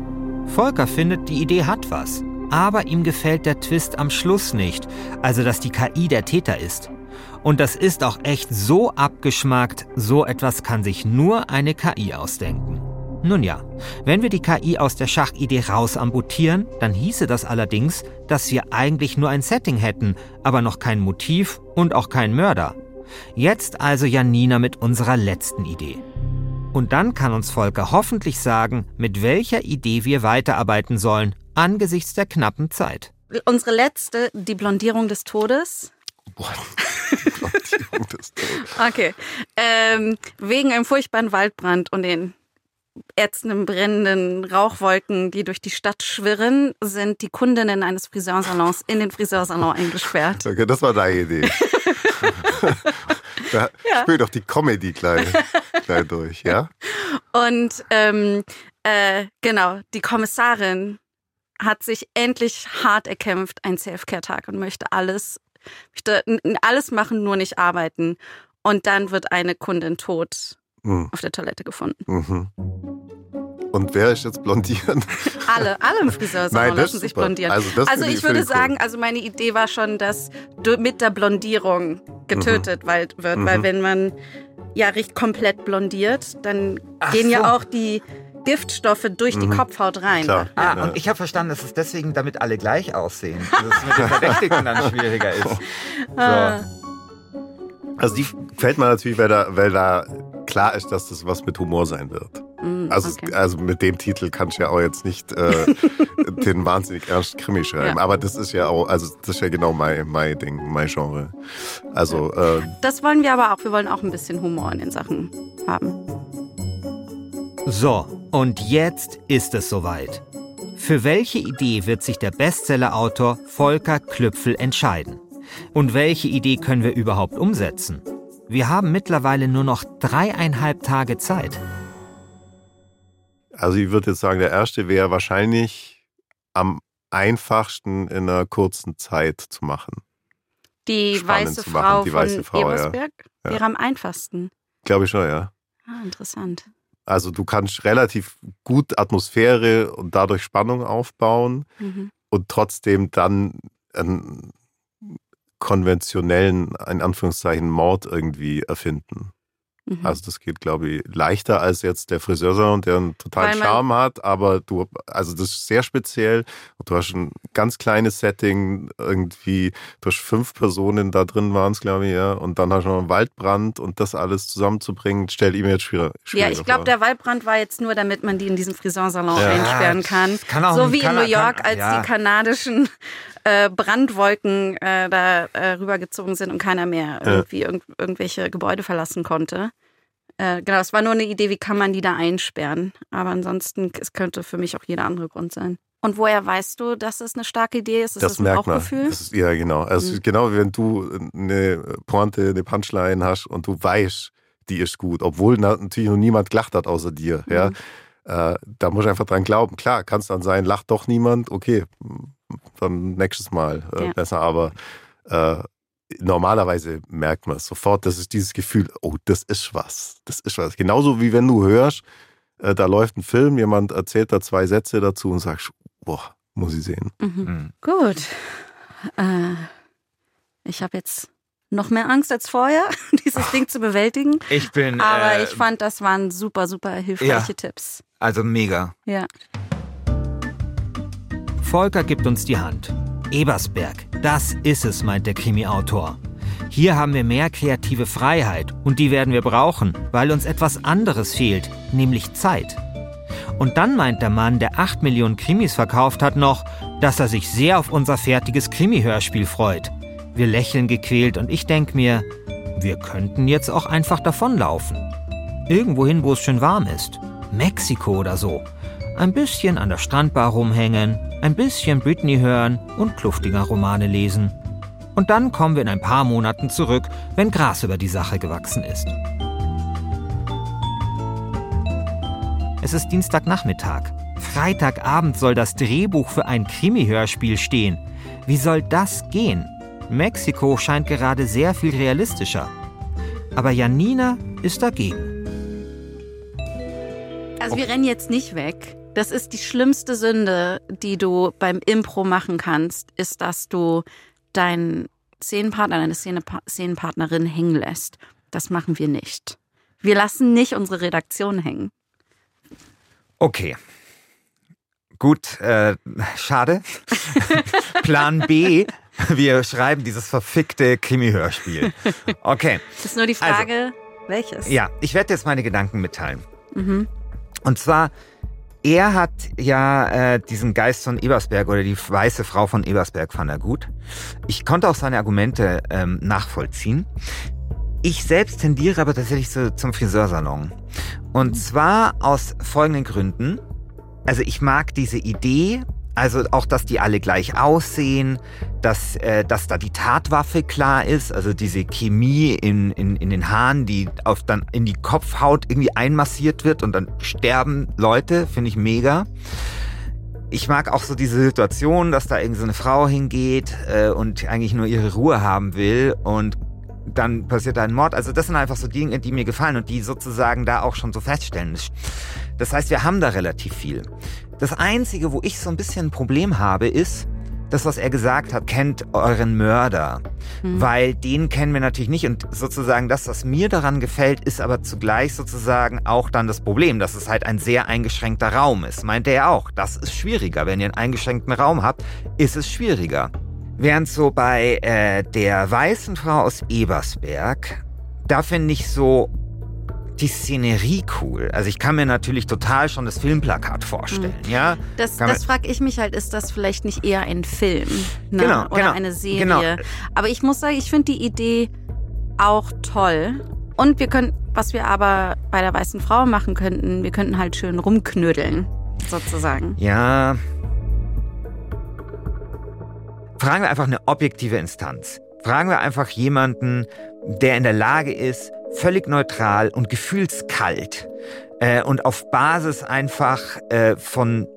Volker findet, die Idee hat was. Aber ihm gefällt der Twist am Schluss nicht, also dass die KI der Täter ist. Und das ist auch echt so abgeschmackt, so etwas kann sich nur eine KI ausdenken. Nun ja, wenn wir die KI aus der Schachidee raus amputieren, dann hieße das allerdings, dass wir eigentlich nur ein Setting hätten, aber noch kein Motiv und auch kein Mörder. Jetzt also Janina mit unserer letzten Idee. Und dann kann uns Volker hoffentlich sagen, mit welcher Idee wir weiterarbeiten sollen, angesichts der knappen Zeit. Unsere letzte, die Blondierung des Todes. Boah, die Blondierung des Todes. Okay. Ähm, wegen einem furchtbaren Waldbrand und den ätzenden, brennenden Rauchwolken, die durch die Stadt schwirren, sind die Kundinnen eines Friseursalons in den Friseursalon eingesperrt. Okay, das war deine Idee. da spiel doch die Comedy gleich, gleich durch, ja? Und ähm, äh, genau, die Kommissarin hat sich endlich hart erkämpft, ein Selfcare-Tag und möchte alles, möchte alles machen, nur nicht arbeiten. Und dann wird eine Kundin tot Hm, auf der Toilette gefunden. Mhm. Und wer ist jetzt blondiert? Alle, alle im Friseursalon Nein, lassen sich super. blondieren. Also Also ich ich- würde ich cool. sagen, also meine Idee war schon, dass mit der Blondierung getötet weil- wird, weil Mhm. wenn man ja riecht komplett blondiert, dann Ach gehen so. ja auch die Giftstoffe durch die Kopfhaut rein. Klar. Ah, Ja. und ich habe verstanden, dass es deswegen, damit alle gleich aussehen. Dass es mit den Verdächtigen dann schwieriger ist. Ah. So. Also die fällt mir natürlich, weil da, weil da klar ist, dass das was mit Humor sein wird. Mm, Also, okay. also mit dem Titel kannst du ja auch jetzt nicht äh, den wahnsinnig ernsten Krimi schreiben. Ja. Aber das ist ja auch, also das ist ja genau mein, mein Ding, mein Genre. Also äh, Das wollen wir aber auch. Wir wollen auch ein bisschen Humor in den Sachen haben. So, und jetzt ist es soweit. Für welche Idee wird sich der Bestsellerautor Volker Klüpfel entscheiden? Und welche Idee können wir überhaupt umsetzen? Wir haben mittlerweile nur noch dreieinhalb Tage Zeit. Also ich würde jetzt sagen, der erste wäre wahrscheinlich am einfachsten in einer kurzen Zeit zu machen. Die Spannend weiße zu machen, Frau die von weiße Frau. Ebersberg Ja. wäre am einfachsten. Glaube ich schon, ja. Ah, interessant. Also du kannst relativ gut Atmosphäre und dadurch Spannung aufbauen Mhm. und trotzdem dann einen konventionellen, in Anführungszeichen, Mord irgendwie erfinden. Mhm. Also das geht, glaube ich, leichter als jetzt der Friseursalon, der einen totalen Charme hat, aber du, also das ist sehr speziell. Und du hast ein ganz kleines Setting, irgendwie, du hast fünf Personen da drin waren es, glaube ich, ja. Und dann hast du noch einen Waldbrand und das alles zusammenzubringen, stell ich mir jetzt schwieriger, Ja, schwieriger ich glaube, der Waldbrand war jetzt nur, damit man die in diesem Friseursalon Ja. einsperren kann. kann auch- so wie kann- in New York, kann- als ja. die kanadischen äh, Brandwolken äh, da äh, rübergezogen sind und keiner mehr irgendwie irgend, irgendwelche Gebäude verlassen konnte. Äh, genau, es war nur eine Idee, wie kann man die da einsperren. Aber ansonsten, es könnte für mich auch jeder andere Grund sein. Und woher weißt du, dass es eine starke Idee ist? Ist das, das ein merkt man. Bauchgefühl? Das ist, ja, genau. Also Mhm. genau wie wenn du eine Pointe, eine Punchline hast und du weißt, die ist gut, obwohl na- natürlich noch niemand gelacht hat außer dir. Ja, Mhm. äh, da muss ich einfach dran glauben. Klar, kann es dann sein, lacht doch niemand. Okay, dann nächstes Mal äh, Ja. besser. Aber äh, normalerweise merkt man es sofort. Das ist dieses Gefühl. Oh, das ist was. Das ist was. Genauso wie wenn du hörst, äh, da läuft ein Film, jemand erzählt da zwei Sätze dazu und sagst, boah, muss ich sehen. Mhm. Mhm. Gut. Äh, ich habe jetzt noch mehr Angst als vorher, dieses Ding zu bewältigen. Ich bin. Aber äh, ich fand, das waren super, super hilfreiche Tipps. Also mega. Ja. Volker gibt uns die Hand. Ebersberg, das ist es, meint der Krimi-Autor. Hier haben wir mehr kreative Freiheit und die werden wir brauchen, weil uns etwas anderes fehlt, nämlich Zeit. Und dann meint der Mann, der 8 Millionen Krimis verkauft hat, noch, dass er sich sehr auf unser fertiges Krimi-Hörspiel freut. Wir lächeln gequält und ich denke mir, wir könnten jetzt auch einfach davonlaufen. Irgendwohin, wo es schön warm ist. Mexiko oder so. Ein bisschen an der Strandbar rumhängen, ein bisschen Britney hören und kluftiger Romane lesen. Und dann kommen wir in ein paar Monaten zurück, wenn Gras über die Sache gewachsen ist. Es ist Dienstagnachmittag. Freitagabend soll das Drehbuch für ein Krimi-Hörspiel stehen. Wie soll das gehen? Mexiko scheint gerade sehr viel realistischer. Aber Janina ist dagegen. Also wir rennen jetzt nicht weg. Das ist die schlimmste Sünde, die du beim Impro machen kannst, ist, dass du deinen Szenenpartner, deine Szenepa Szenenpartnerin hängen lässt. Das machen wir nicht. Wir lassen nicht unsere Redaktion hängen. Okay. Gut, äh, schade. Plan B. Wir schreiben dieses verfickte Krimi-Hörspiel. Okay. Es ist nur die Frage, welches? Ja, ich werde jetzt meine Gedanken mitteilen. Mhm. Und zwar, er hat ja äh, diesen Geist von Ebersberg oder die weiße Frau von Ebersberg fand er gut. Ich konnte auch seine Argumente ähm, nachvollziehen. Ich selbst tendiere aber tatsächlich so zum Friseursalon. Und zwar aus folgenden Gründen. Also ich mag diese Idee, also auch, dass die alle gleich aussehen, dass, äh, dass da die Tatwaffe klar ist, also diese Chemie in, in, in den Haaren, die auf dann in die Kopfhaut irgendwie einmassiert wird und dann sterben Leute, finde ich mega. Ich mag auch so diese Situation, dass da irgendwie so eine Frau hingeht äh, und eigentlich nur ihre Ruhe haben will und dann passiert da ein Mord. Also das sind einfach so Dinge, die mir gefallen und die sozusagen da auch schon so feststellen. Das heißt, wir haben da relativ viel. Das Einzige, wo ich so ein bisschen ein Problem habe, ist, das, was er gesagt hat, kennt euren Mörder. Mhm. Weil den kennen wir natürlich nicht. Und sozusagen das, was mir daran gefällt, ist aber zugleich sozusagen auch dann das Problem, dass es halt ein sehr eingeschränkter Raum ist. Meint er ja auch. Das ist schwieriger. Wenn ihr einen eingeschränkten Raum habt, ist es schwieriger. Während so bei äh, der weißen Frau aus Ebersberg, da finde ich so die Szenerie cool. Also ich kann mir natürlich total schon das Filmplakat vorstellen, ja? Das, Kann das frage ich mich halt, ist das vielleicht nicht eher ein Film ne? Genau, oder genau, eine Serie? genau. Aber ich muss sagen, ich finde die Idee auch toll. Und wir können, was wir aber bei der weißen Frau machen könnten, wir könnten halt schön rumknödeln, sozusagen. Ja. Fragen wir einfach eine objektive Instanz. Fragen wir einfach jemanden, der in der Lage ist, völlig neutral und gefühlskalt äh, und auf Basis einfach äh, von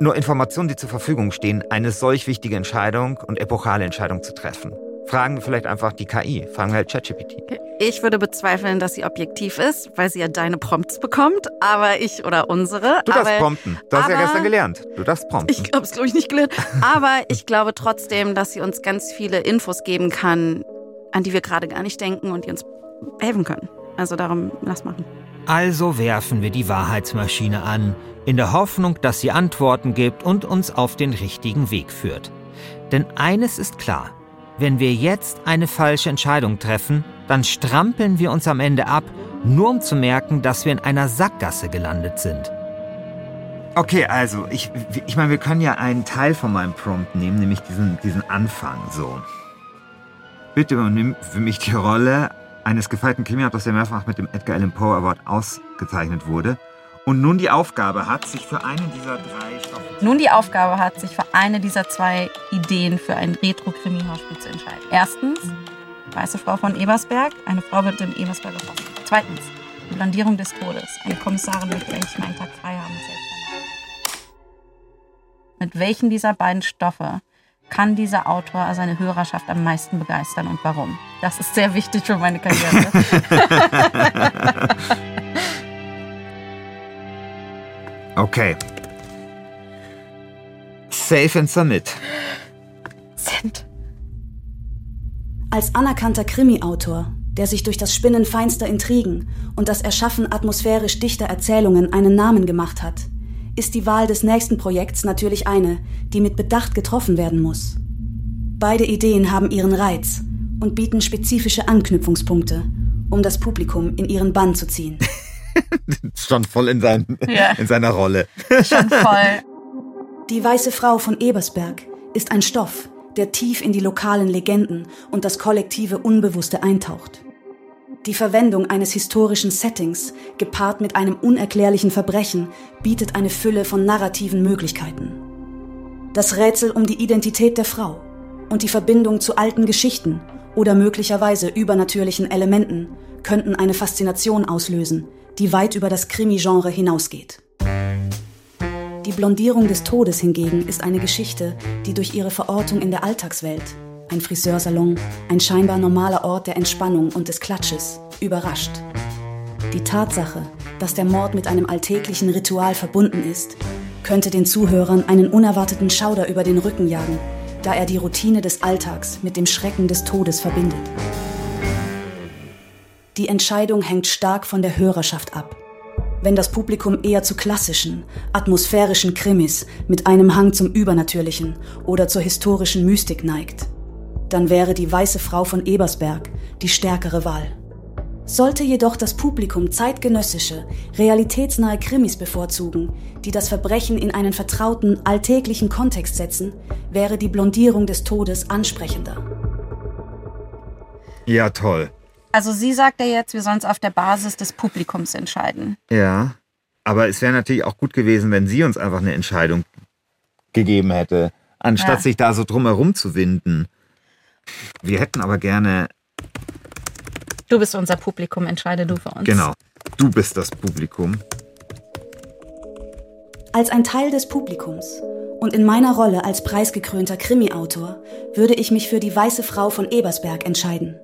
nur Informationen, die zur Verfügung stehen, eine solch wichtige Entscheidung und epochale Entscheidung zu treffen. Fragen wir vielleicht einfach die KI, fragen wir halt ChatGPT. Ich würde bezweifeln, dass sie objektiv ist, weil sie ja deine Prompts bekommt, aber ich oder unsere. Du darfst aber prompten. Du hast ja gestern gelernt. Du darfst prompten. Ich habe es, glaube ich, nicht gelernt. Aber ich glaube trotzdem, dass sie uns ganz viele Infos geben kann, an die wir gerade gar nicht denken und die uns helfen können. Also darum, lass machen. Also werfen wir die Wahrheitsmaschine an, in der Hoffnung, dass sie Antworten gibt und uns auf den richtigen Weg führt. Denn eines ist klar, wenn wir jetzt eine falsche Entscheidung treffen, dann strampeln wir uns am Ende ab, nur um zu merken, dass wir in einer Sackgasse gelandet sind. Okay, also ich, ich meine, wir können ja einen Teil von meinem Prompt nehmen, nämlich diesen, diesen Anfang so. Bitte übernimm für mich die Rolle eines gefeierten Krimiautors, der mehrfach mit dem Edgar Allan Poe Award ausgezeichnet wurde und nun die Aufgabe hat, sich für einen dieser drei Stoffe Nun die Aufgabe hat, sich für eine dieser zwei Ideen für ein Retro-Krimi-Hörspiel zu entscheiden. Erstens, Weiße Frau von Ebersberg. Eine Frau wird in Ebersberg erschossen. Zweitens, die Blandierung des Todes. Eine Kommissarin möchte eigentlich meinen Tag frei haben. Mit welchen dieser beiden Stoffe kann dieser Autor seine Hörerschaft am meisten begeistern und warum? Das ist sehr wichtig für meine Karriere. Okay. Save and submit. Sind. Als anerkannter Krimi-Autor, der sich durch das Spinnen feinster Intrigen und das Erschaffen atmosphärisch dichter Erzählungen einen Namen gemacht hat, ist die Wahl des nächsten Projekts natürlich eine, die mit Bedacht getroffen werden muss. Beide Ideen haben ihren Reiz und bieten spezifische Anknüpfungspunkte, um das Publikum in ihren Bann zu ziehen. Schon voll in, sein, Ja. in seiner Rolle. Schon voll. Die Weiße Frau von Ebersberg ist ein Stoff, der tief in die lokalen Legenden und das kollektive Unbewusste eintaucht. Die Verwendung eines historischen Settings, gepaart mit einem unerklärlichen Verbrechen, bietet eine Fülle von narrativen Möglichkeiten. Das Rätsel um die Identität der Frau und die Verbindung zu alten Geschichten oder möglicherweise übernatürlichen Elementen könnten eine Faszination auslösen, die weit über das Krimi-Genre hinausgeht. Die Blondierung des Todes hingegen ist eine Geschichte, die durch ihre Verortung in der Alltagswelt, ein Friseursalon, ein scheinbar normaler Ort der Entspannung und des Klatsches, überrascht. Die Tatsache, dass der Mord mit einem alltäglichen Ritual verbunden ist, könnte den Zuhörern einen unerwarteten Schauder über den Rücken jagen, da er die Routine des Alltags mit dem Schrecken des Todes verbindet. Die Entscheidung hängt stark von der Hörerschaft ab. Wenn das Publikum eher zu klassischen, atmosphärischen Krimis mit einem Hang zum Übernatürlichen oder zur historischen Mystik neigt, dann wäre die Weiße Frau von Ebersberg die stärkere Wahl. Sollte jedoch das Publikum zeitgenössische, realitätsnahe Krimis bevorzugen, die das Verbrechen in einen vertrauten, alltäglichen Kontext setzen, wäre die Blondierung des Todes ansprechender. Ja, toll. Also sie sagt ja jetzt, wir sollen es auf der Basis des Publikums entscheiden. Ja. Aber es wäre natürlich auch gut gewesen, wenn sie uns einfach eine Entscheidung gegeben hätte, anstatt Ja. sich da so drumherum zu winden. Wir hätten aber gerne, Du bist unser Publikum, entscheide du für uns. genau, du bist das Publikum. Als ein Teil des Publikums und in meiner Rolle als preisgekrönter Krimi-Autor würde ich mich für die Weiße Frau von Ebersberg entscheiden.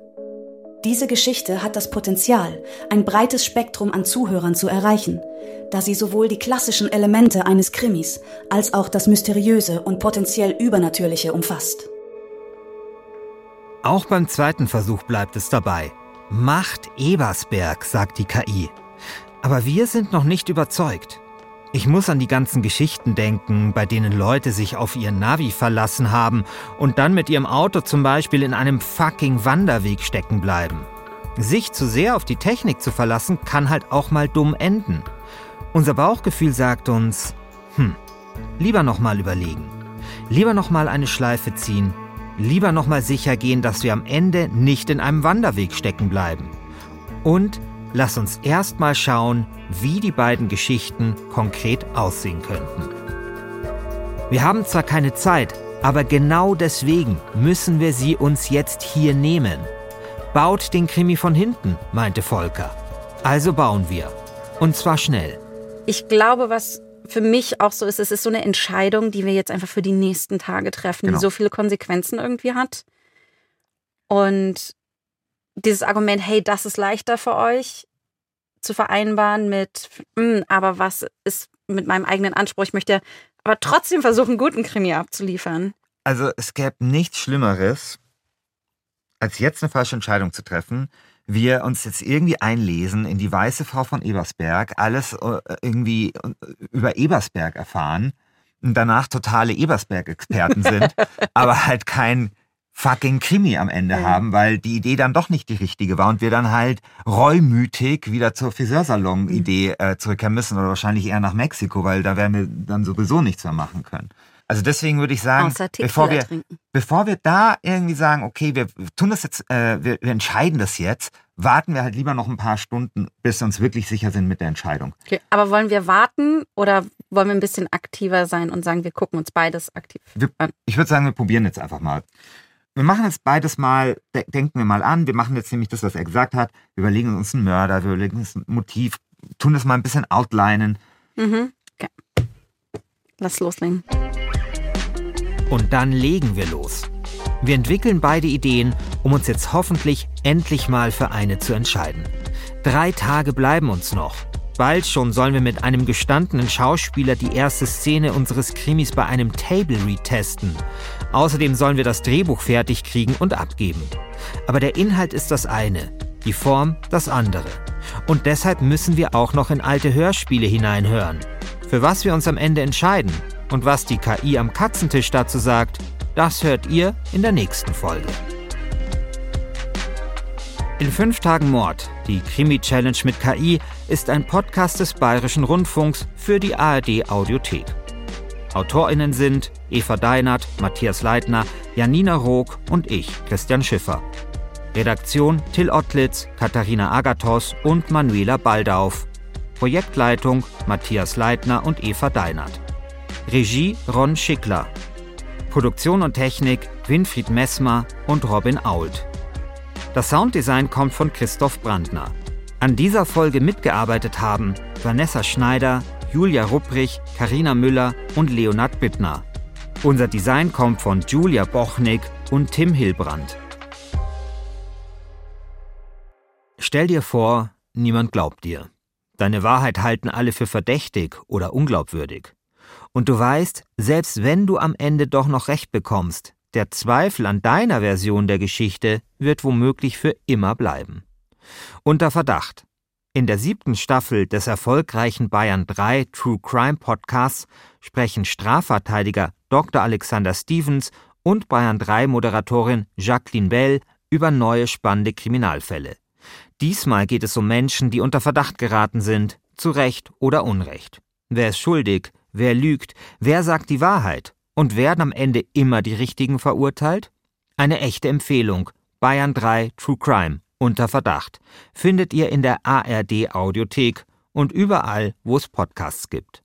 Diese Geschichte hat das Potenzial, ein breites Spektrum an Zuhörern zu erreichen, da sie sowohl die klassischen Elemente eines Krimis als auch das Mysteriöse und potenziell Übernatürliche umfasst. Auch beim zweiten Versuch bleibt es dabei. Macht Ebersberg, sagt die KI. Aber wir sind noch nicht überzeugt. Ich muss an die ganzen Geschichten denken, bei denen Leute sich auf ihr Navi verlassen haben und dann mit ihrem Auto zum Beispiel in einem fucking Wanderweg stecken bleiben. Sich zu sehr auf die Technik zu verlassen, kann halt auch mal dumm enden. Unser Bauchgefühl sagt uns, hm, lieber nochmal überlegen. Lieber nochmal eine Schleife ziehen. Lieber nochmal sicher gehen, dass wir am Ende nicht in einem Wanderweg stecken bleiben. Und lass uns erstmal schauen, wie die beiden Geschichten konkret aussehen könnten. Wir haben zwar keine Zeit, aber genau deswegen müssen wir sie uns jetzt hier nehmen. Baut den Krimi von hinten, meinte Volker. Also bauen wir. Und zwar schnell. Ich glaube, was für mich auch so ist, es ist so eine Entscheidung, die wir jetzt einfach für die nächsten Tage treffen, genau. die so viele Konsequenzen irgendwie hat. Und dieses Argument, hey, das ist leichter für euch zu vereinbaren mit, mh, hm, aber was ist mit meinem eigenen Anspruch? Ich möchte aber trotzdem versuchen, einen guten Krimi abzuliefern. Also es gäbe nichts Schlimmeres, als jetzt eine falsche Entscheidung zu treffen. Wir uns jetzt irgendwie einlesen in die weiße Frau von Ebersberg, alles äh, irgendwie äh, über Ebersberg erfahren und danach totale Ebersberg-Experten sind, aber halt kein fucking Krimi am Ende ja. haben, weil die Idee dann doch nicht die richtige war und wir dann halt reumütig wieder zur Friseursalon-Idee mhm. äh, zurückkehren müssen oder wahrscheinlich eher nach Mexiko, weil da werden wir dann sowieso nichts mehr machen können. Also deswegen würde ich sagen, bevor wir, bevor wir da irgendwie sagen, okay, wir tun das jetzt, äh, wir, wir entscheiden das jetzt, warten wir halt lieber noch ein paar Stunden, bis wir uns wirklich sicher sind mit der Entscheidung. Okay, aber wollen wir warten oder wollen wir ein bisschen aktiver sein und sagen, wir gucken uns beides aktiv wir, an? Ich würde sagen, wir probieren jetzt einfach mal. Wir machen jetzt beides mal, de denken wir mal an. Wir machen jetzt nämlich das, was er gesagt hat. Wir überlegen uns einen Mörder, wir überlegen uns ein Motiv, tun das mal ein bisschen outlinen. Mhm. Okay. Lass loslegen. Und dann legen wir los. Wir entwickeln beide Ideen, um uns jetzt hoffentlich endlich mal für eine zu entscheiden. Drei Tage bleiben uns noch. Bald schon sollen wir mit einem gestandenen Schauspieler die erste Szene unseres Krimis bei einem Table Read testen. Außerdem sollen wir das Drehbuch fertig kriegen und abgeben. Aber der Inhalt ist das eine, die Form das andere. Und deshalb müssen wir auch noch in alte Hörspiele hineinhören. Für was wir uns am Ende entscheiden und was die KI am Katzentisch dazu sagt, das hört ihr in der nächsten Folge. In fünf Tagen Mord, die Krimi-Challenge mit KI, ist ein Podcast des Bayerischen Rundfunks für die ARD Audiothek. AutorInnen sind Eva Deinert, Matthias Leitner, Janina Rook und ich, Christian Schiffer. Redaktion Till Ottlitz, Katharina Agathos und Manuela Baldauf. Projektleitung Matthias Leitner und Eva Deinert. Regie Ron Schickler. Produktion und Technik Winfried Messmer und Robin Ault. Das Sounddesign kommt von Christoph Brandner. An dieser Folge mitgearbeitet haben Vanessa Schneider, Julia Rupprich, Karina Müller und Leonard Bittner. Unser Design kommt von Julia Bochnik und Tim Hilbrand. Stell dir vor, niemand glaubt dir. Deine Wahrheit halten alle für verdächtig oder unglaubwürdig. Und du weißt, selbst wenn du am Ende doch noch recht bekommst, der Zweifel an deiner Version der Geschichte wird womöglich für immer bleiben. Unter Verdacht. In der siebten Staffel des erfolgreichen Bayern 3 True Crime Podcasts sprechen Strafverteidiger Dr. Alexander Stevens und Bayern 3 Moderatorin Jacqueline Bell über neue spannende Kriminalfälle. Diesmal geht es um Menschen, die unter Verdacht geraten sind, zu Recht oder Unrecht. Wer ist schuldig? Wer lügt? Wer sagt die Wahrheit? Und werden am Ende immer die Richtigen verurteilt? Eine echte Empfehlung. Bayern 3 True Crime unter Verdacht findet ihr in der ARD Audiothek und überall, wo es Podcasts gibt.